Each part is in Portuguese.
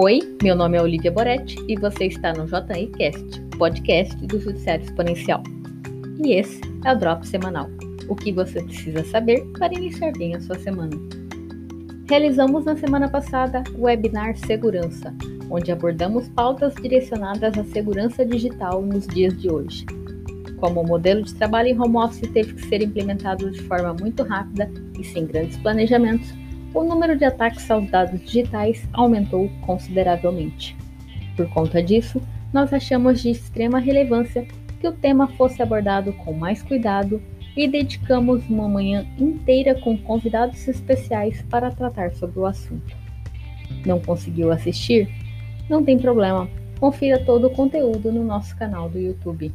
Oi, meu nome é Olivia Boretti e você está no JICast, podcast do Judiciário Exponencial. E esse é o Drop Semanal, o que você precisa saber para iniciar bem a sua semana. Realizamos na semana passada o webinar Segurança, onde abordamos pautas direcionadas à segurança digital nos dias de hoje. Como o modelo de trabalho em home office teve que ser implementado de forma muito rápida e sem grandes planejamentos, o número de ataques aos dados digitais aumentou consideravelmente. Por conta disso, nós achamos de extrema relevância que o tema fosse abordado com mais cuidado e dedicamos uma manhã inteira com convidados especiais para tratar sobre o assunto. Não conseguiu assistir? Não tem problema, confira todo o conteúdo no nosso canal do YouTube.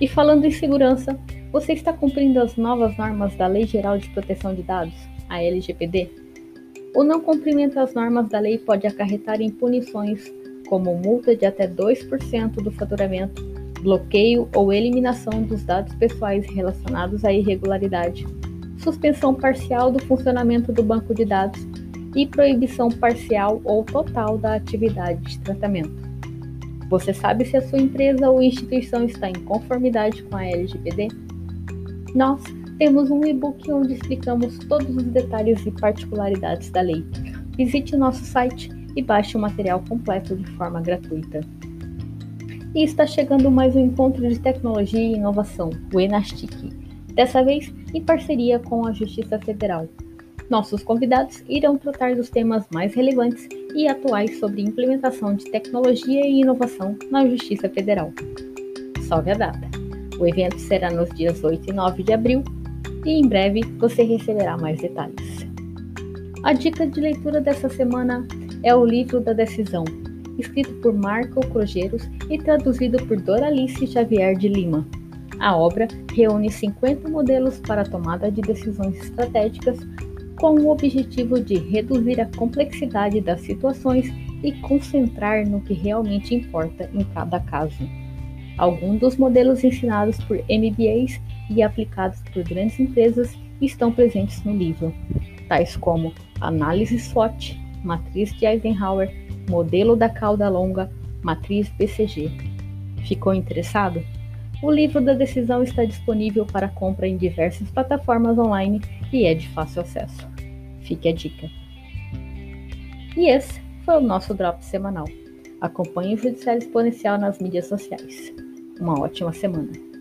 E falando em segurança, você está cumprindo as novas normas da Lei Geral de Proteção de Dados? A LGPD, o não cumprimento às normas da lei pode acarretar em punições como multa de até 2% do faturamento, bloqueio ou eliminação dos dados pessoais relacionados à irregularidade, suspensão parcial do funcionamento do banco de dados e proibição parcial ou total da atividade de tratamento. Você sabe se a sua empresa ou instituição está em conformidade com a LGPD? Nós temos um e-book onde explicamos todos os detalhes e particularidades da lei. Visite o nosso site e baixe o material completo de forma gratuita. E está chegando mais um encontro de tecnologia e inovação, o Enastic, dessa vez em parceria com a Justiça Federal. Nossos convidados irão tratar dos temas mais relevantes e atuais sobre implementação de tecnologia e inovação na Justiça Federal. Salve a data! O evento será nos dias 8 e 9 de abril e em breve você receberá mais detalhes. A dica de leitura dessa semana é o livro da decisão, escrito por Marco Crogeiros e traduzido por Doralice Xavier de Lima. A obra reúne 50 modelos para tomada de decisões estratégicas com o objetivo de reduzir a complexidade das situações e concentrar no que realmente importa em cada caso. Alguns dos modelos ensinados por MBAs e aplicados por grandes empresas estão presentes no livro, tais como análise SWOT, matriz de Eisenhower, modelo da cauda longa, matriz BCG. Ficou interessado? O livro da decisão está disponível para compra em diversas plataformas online e é de fácil acesso. Fique a dica. E esse foi o nosso drop semanal. Acompanhe o Judiciário Exponencial nas mídias sociais. Uma ótima semana.